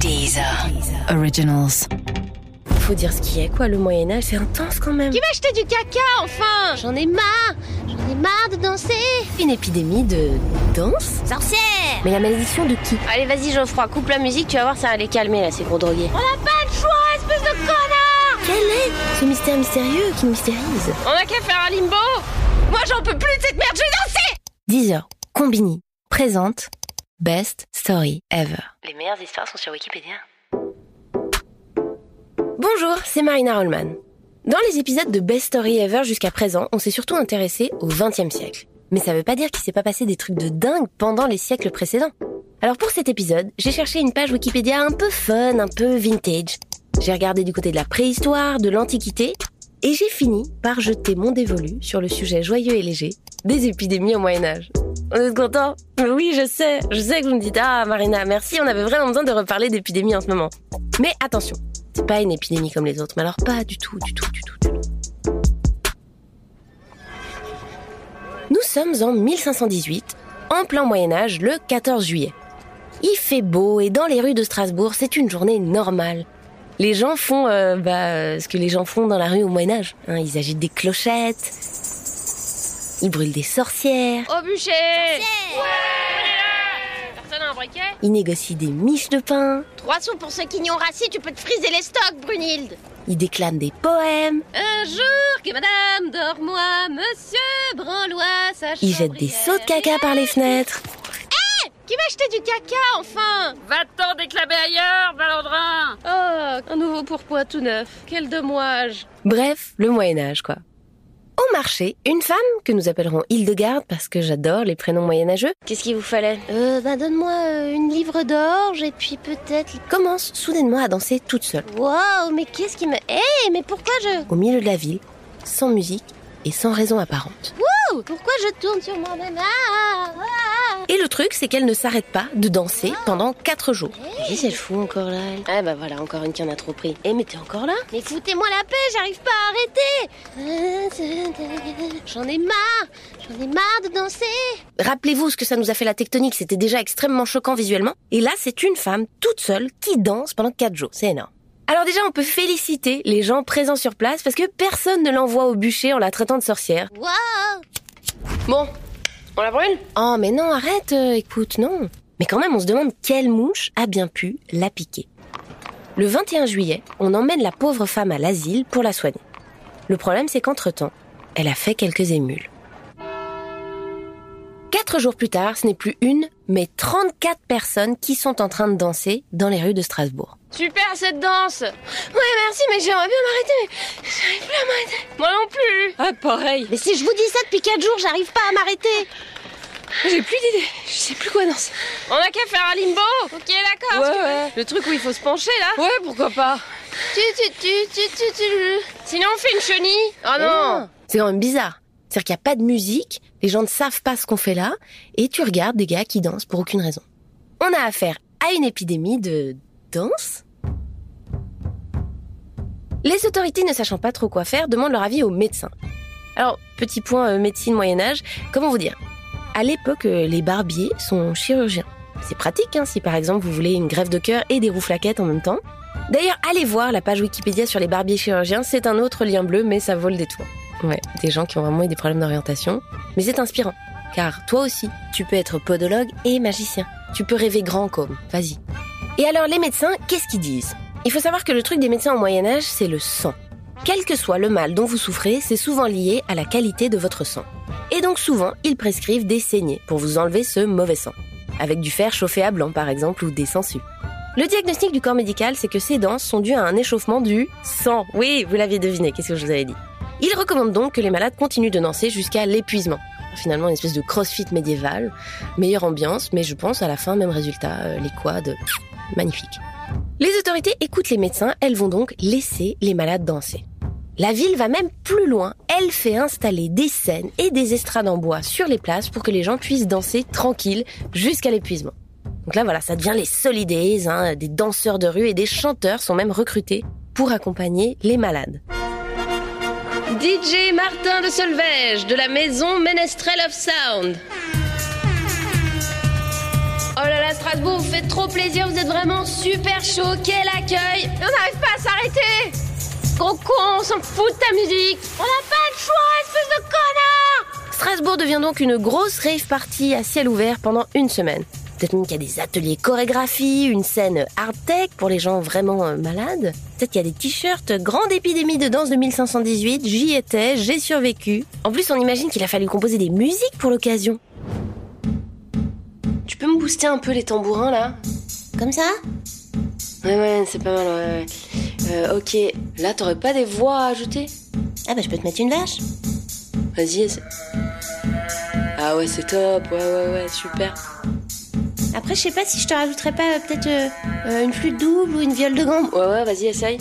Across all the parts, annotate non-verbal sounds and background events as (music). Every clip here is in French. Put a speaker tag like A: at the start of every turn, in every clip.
A: Deezer. Originals.
B: Faut dire ce qui est, quoi. Le Moyen-Âge, c'est intense quand même.
C: Qui va acheter du caca, enfin? J'en ai marre J'en ai marre de danser
B: Une épidémie de danse
C: Sorcière
B: Mais la malédiction de qui?
C: Allez, vas-y, Geoffroy, coupe la musique, tu vas voir, ça va les calmer, là, ces gros drogués. On n'a pas le choix, espèce de connard
B: Quel est ce mystère mystérieux qui nous mystérise
C: On a qu'à faire un limbo Moi, j'en peux plus de cette merde, je vais danser
B: 10 heures. Combini présente Best Story Ever.
C: Les meilleures histoires sont sur Wikipédia.
B: Bonjour, c'est Marina Rollman. Dans les épisodes de Best Story Ever jusqu'à présent, on s'est surtout intéressé au XXe siècle. Mais ça veut pas dire qu'il s'est pas passé des trucs de dingue pendant les siècles précédents. Alors pour cet épisode, j'ai cherché une page Wikipédia un peu fun, un peu vintage. J'ai regardé du côté de la préhistoire, de l'Antiquité, et j'ai fini par jeter mon dévolu sur le sujet joyeux et léger des épidémies au Moyen Âge. On est content oui, je sais, je sais que vous me dites ah Marina, merci, on avait vraiment besoin de reparler d'épidémies en ce moment. Mais attention, c'est pas une épidémie comme les autres, mais alors pas du tout, du tout, du tout, du tout. Nous sommes en 1518, en plein Moyen Âge, le 14 juillet. Il fait beau et dans les rues de Strasbourg, c'est une journée normale. Les gens font euh, bah, ce que les gens font dans la rue au Moyen Âge. hein. ils agitent des clochettes, ils brûlent des sorcières,
C: Au bûcher. Ouais. Personne a un briquet.
B: Ils négocient des miches de pain,
C: Trois sous pour ceux qui n'y ont rassis, tu peux te friser les stocks, Brunhilde.
B: Ils déclament des poèmes,
C: Un jour que madame dors-moi, monsieur Branlois, sa
B: ils jettent des seaux de caca par les fenêtres.
C: Qui va acheter du caca, enfin?
D: Va-t'en déclamer ailleurs, Valandrin.
C: Oh, un nouveau pourpoint tout neuf. Quel dommage.
B: Bref, le Moyen Âge, quoi. Au marché, une femme, que nous appellerons Hildegarde parce que j'adore les prénoms moyenâgeux,
C: Qu'est-ce qu'il vous fallait? Euh, bah donne-moi euh, une livre d'orge et puis peut-être...
B: commence soudainement à danser toute seule,
C: Waouh, mais qu'est-ce qui me... Hé, mais pourquoi je...
B: au milieu de la ville, sans musique et sans raison apparente.
C: Ouh, pourquoi je tourne sur moi-même? Ah,
B: Et le truc, c'est qu'elle ne s'arrête pas de danser pendant quatre jours.
C: Qu'est-ce qu'elle fout encore là elle Ah bah voilà, encore une qui en a trop pris. Eh mais t'es encore là? Mais foutez-moi la paix, j'arrive pas à arrêter J'en ai marre J'en ai marre de danser
B: Rappelez-vous ce que ça nous a fait la tectonique, c'était déjà extrêmement choquant visuellement. Et là, c'est une femme toute seule qui danse pendant quatre jours. C'est énorme. Alors déjà, on peut féliciter les gens présents sur place parce que personne ne l'envoie au bûcher en la traitant de sorcière.
C: Waouh
B: Bon, on la brûle Oh mais non, arrête, euh, écoute, non. Mais quand même, on se demande quelle mouche a bien pu la piquer. Le 21 juillet, on emmène la pauvre femme à l'asile pour la soigner. Le problème, c'est qu'entre-temps, elle a fait quelques émules. Quatre jours plus tard, ce n'est plus une, mais 34 personnes qui sont en train de danser dans les rues de Strasbourg.
C: Super cette danse! Ouais merci, mais j'aimerais bien m'arrêter, mais j'arrive plus à m'arrêter. Moi non plus!
D: Ah, pareil.
C: Mais si je vous dis ça depuis 4 jours, j'arrive pas à m'arrêter.
D: J'ai plus d'idées, je sais plus quoi danser.
C: On a qu'à faire un limbo! Ok d'accord.
D: Ouais, ouais.
C: Le truc où il faut se pencher là.
D: Ouais, pourquoi pas.
C: Tu, tu, tu, tu, tu, tu. Sinon on fait une chenille. Oh non.
B: C'est quand même bizarre. C'est-à-dire qu'il n'y a pas de musique, les gens ne savent pas ce qu'on fait là, et tu regardes des gars qui dansent pour aucune raison. On a affaire à une épidémie de danse Les autorités ne sachant pas trop quoi faire demandent leur avis aux médecins. Alors, petit point euh, médecine Moyen-Âge, comment vous dire? À l'époque, euh, les barbiers sont chirurgiens. C'est pratique hein, si par exemple vous voulez une greffe de cœur et des rouflaquettes en même temps. D'ailleurs, allez voir la page Wikipédia sur les barbiers chirurgiens, c'est un autre lien bleu, mais ça vaut le détour. Ouais, des gens qui ont vraiment eu des problèmes d'orientation. Mais c'est inspirant, car toi aussi, tu peux être podologue et magicien. Tu peux rêver grand comme, vas-y. Et alors, les médecins, qu'est-ce qu'ils disent? Il faut savoir que le truc des médecins au Moyen-Âge, c'est le sang. Quel que soit le mal dont vous souffrez, c'est souvent lié à la qualité de votre sang. Et donc souvent, ils prescrivent des saignées pour vous enlever ce mauvais sang. Avec du fer chauffé à blanc, par exemple, ou des sangsues. Le diagnostic du corps médical, c'est que ces danses sont dues à un échauffement du sang. Oui, vous l'aviez deviné, qu'est-ce que je vous avais dit? Il recommande donc que les malades continuent de danser jusqu'à l'épuisement. Finalement, une espèce de crossfit médiéval. Meilleure ambiance, mais je pense à la fin, même résultat, euh, les quads, magnifique. Les autorités écoutent les médecins, elles vont donc laisser les malades danser. La ville va même plus loin, elle fait installer des scènes et des estrades en bois sur les places pour que les gens puissent danser tranquilles jusqu'à l'épuisement. Donc là voilà, ça devient les solidays, hein, des danseurs de rue et des chanteurs sont même recrutés pour accompagner les malades.
C: DJ Martin de Solvège de la maison Menestrel of Sound. Oh là là, Strasbourg, vous faites trop plaisir, vous êtes vraiment super chaud, quel accueil
D: On n'arrive pas à s'arrêter Gros con, on s'en fout de ta musique
C: On n'a pas le choix, espèce de connard
B: Strasbourg devient donc une grosse rave party à ciel ouvert pendant une semaine. Peut-être même qu'il y a des ateliers chorégraphie, une scène hard tech pour les gens vraiment euh, malades. Peut-être qu'il y a des t-shirts grande épidémie de danse de 1518, j'y étais, j'ai survécu. En plus, on imagine qu'il a fallu composer des musiques pour l'occasion. Tu peux me booster un peu les tambourins là?
C: Comme ça?
B: Ouais, ouais, c'est pas mal, ouais, ouais. Euh, ok, là t'aurais pas des voix à ajouter?
C: Ah bah je peux te mettre une vache.
B: Vas-y. Ah ouais, c'est top, ouais, ouais, ouais, super.
C: Après je sais pas si je te rajouterais pas euh, peut-être euh, euh, une flûte double ou une viole de gambe.
B: Ouais, ouais, vas-y, essaye.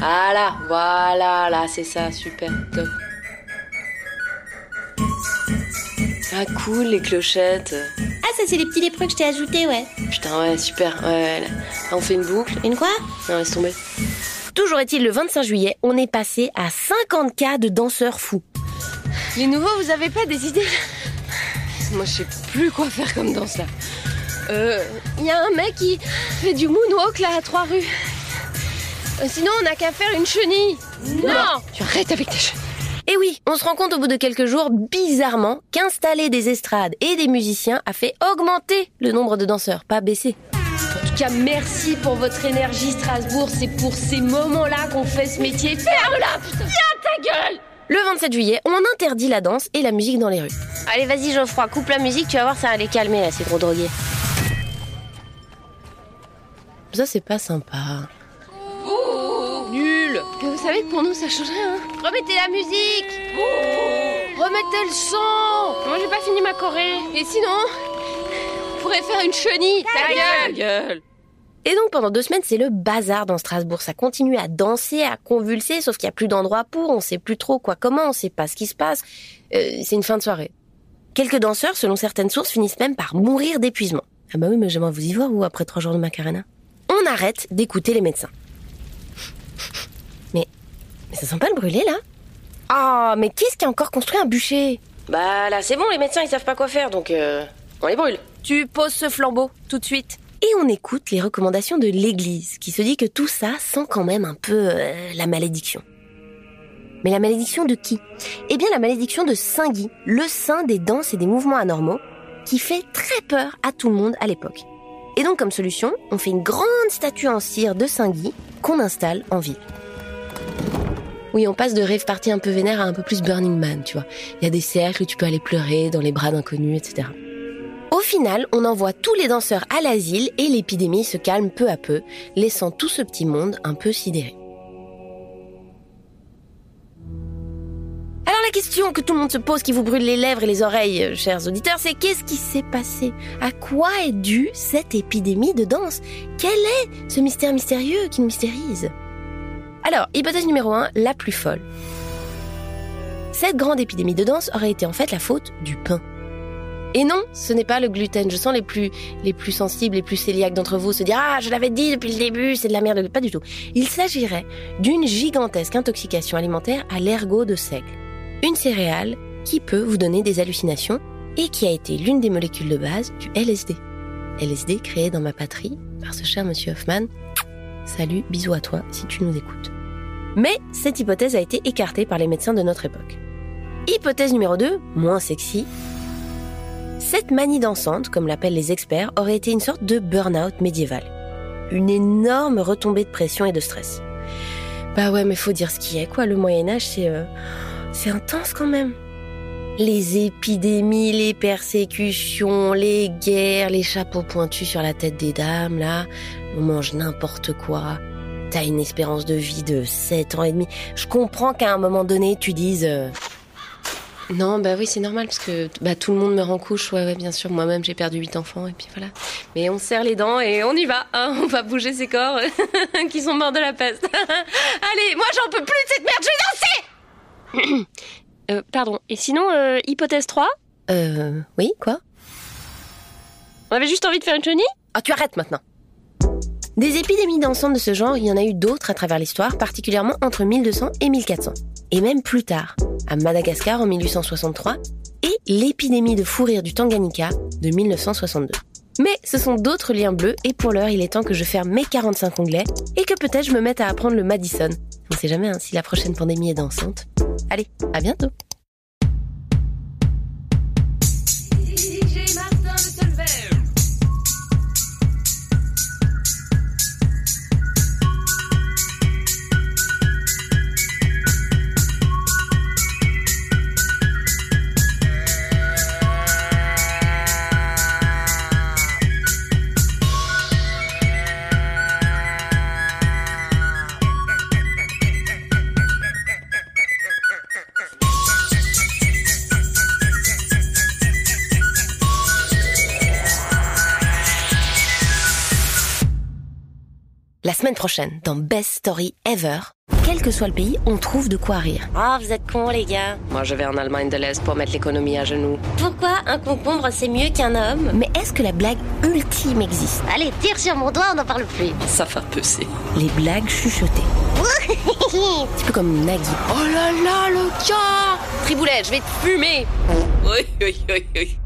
B: Ah là, voilà, là, c'est ça, super, top. Ah cool, les clochettes.
C: Ah ça c'est les petits lépreux que je t'ai ajoutés ouais.
B: Putain, ouais, super. Ouais, ouais, là. On fait une boucle.
C: Une quoi?
B: Non, laisse tomber. Toujours est-il, le 25 juillet, on est passé à 50 cas de danseurs fous.
D: Les nouveaux, vous avez pas des idées? Moi, je sais plus quoi faire comme danse là. Euh, il y a un mec qui fait du moonwalk là à trois rues. Euh, sinon, on n'a qu'à faire une chenille. Non Tu arrêtes avec tes chenilles.
B: Et oui, on se rend compte au bout de quelques jours, bizarrement, qu'installer des estrades et des musiciens a fait augmenter le nombre de danseurs, pas baisser.
D: En tout cas, merci pour votre énergie, Strasbourg. C'est pour ces moments-là qu'on fait ce métier. Ferme-la, putain Tiens ta gueule
B: Le 27 juillet, on interdit la danse et la musique dans les rues.
C: Allez vas-y Geoffroy, coupe la musique, tu vas voir ça va les calmer là ces gros drogués.
B: Ça, c'est pas sympa.
D: Nul Vous savez que pour nous, ça change rien. hein.
C: Remettez la musique
D: Remettez le son Moi, j'ai pas fini ma choré. Et sinon, on pourrait faire une chenille. Ta gueule
B: Et donc pendant deux semaines, c'est le bazar dans Strasbourg. Ça continue à danser, à convulser, sauf qu'il n'y a plus d'endroit pour, on sait plus trop quoi comment, on sait pas ce qui se passe. Euh, c'est une fin de soirée. Quelques danseurs, selon certaines sources, finissent même par mourir d'épuisement. Ah bah oui, mais j'aimerais vous y voir, ou après trois jours de Macarena. On arrête d'écouter les médecins. Mais, mais ça sent pas le brûler là? Ah, mais qui est-ce qui a encore construit un bûcher? Bah là, c'est bon, les médecins ils savent pas quoi faire, donc euh, on les brûle.
D: Tu poses ce flambeau, tout de suite.
B: Et on écoute les recommandations de l'Église, qui se dit que tout ça sent quand même un peu euh, la malédiction. Mais la malédiction de qui? Eh bien la malédiction de Saint Guy, le saint des danses et des mouvements anormaux, qui fait très peur à tout le monde à l'époque. Et donc comme solution, on fait une grande statue en cire de Saint Guy qu'on installe en ville. Oui, on passe de rêve party un peu vénère à un peu plus Burning Man, tu vois. Il y a des cercles où tu peux aller pleurer dans les bras d'inconnus, etc. Au final, on envoie tous les danseurs à l'asile et l'épidémie se calme peu à peu, laissant tout ce petit monde un peu sidéré. Question que tout le monde se pose, qui vous brûle les lèvres et les oreilles, euh, chers auditeurs, c'est qu'est-ce qui s'est passé? À quoi est due cette épidémie de danse? Quel est ce mystère mystérieux qui nous mystérise Alors, hypothèse numéro 1, la plus folle. Cette grande épidémie de danse aurait été en fait la faute du pain. Et non, ce n'est pas le gluten. Je sens les plus, les plus sensibles, les plus cœliaques d'entre vous se dire Ah, je l'avais dit depuis le début, c'est de la merde. Pas du tout. Il s'agirait d'une gigantesque intoxication alimentaire à l'ergot de seigle. Une céréale qui peut vous donner des hallucinations et qui a été l'une des molécules de base du LSD. LSD créé dans ma patrie par ce cher monsieur Hoffman. Salut, bisous à toi si tu nous écoutes. Mais cette hypothèse a été écartée par les médecins de notre époque. Hypothèse numéro 2, moins sexy, cette manie dansante, comme l'appellent les experts, aurait été une sorte de burn-out médiéval. Une énorme retombée de pression et de stress. Bah ouais, mais faut dire ce qui est, quoi. Le Moyen-Âge, c'est. euh, c'est intense quand même. Les épidémies, les persécutions, les guerres, les chapeaux pointus sur la tête des dames, là. On mange n'importe quoi. T'as une espérance de vie de 7 ans et demi. Je comprends qu'à un moment donné, tu dises. euh, non, bah oui, c'est normal parce que bah, tout le monde meurt en couche. Ouais, ouais, bien sûr. Moi-même, j'ai perdu huit enfants et puis voilà. Mais on serre les dents et on y va. hein. On va bouger ces corps (laughs) qui sont morts de la peste. (laughs) Allez, moi, j'en peux plus de cette merde. Je vais.
D: Euh, pardon. Et sinon, euh, hypothèse 3
B: Euh, oui, quoi?
D: On avait juste envie de faire une chenille?
B: Ah, tu arrêtes maintenant. Des épidémies d'ensemble de ce genre, il y en a eu d'autres à travers l'histoire, particulièrement entre 1200 et 1400. Et même plus tard, à Madagascar en 1863, et l'épidémie de fou rire du Tanganyika de 1962. Mais ce sont d'autres liens bleus et pour l'heure, il est temps que je ferme mes 45 onglets et que peut-être je me mette à apprendre le Madison. On sait jamais hein, si la prochaine pandémie est dansante. Allez, à bientôt semaine prochaine, dans Best Story Ever, quel que soit le pays, on trouve de quoi rire.
C: Oh, vous êtes cons, les gars.
D: Moi, je vais en Allemagne de l'Est pour mettre l'économie à genoux.
C: Pourquoi un concombre, c'est mieux qu'un homme?
B: Mais est-ce que la blague ultime existe?
C: Allez, tire sur mon doigt, on n'en parle plus.
D: Ça fait peser.
B: Les blagues chuchotées. (laughs) Un petit peu comme Nagui.
D: Oh là là, le gars Triboulet, je vais te fumer Oui, oui, oui, oui.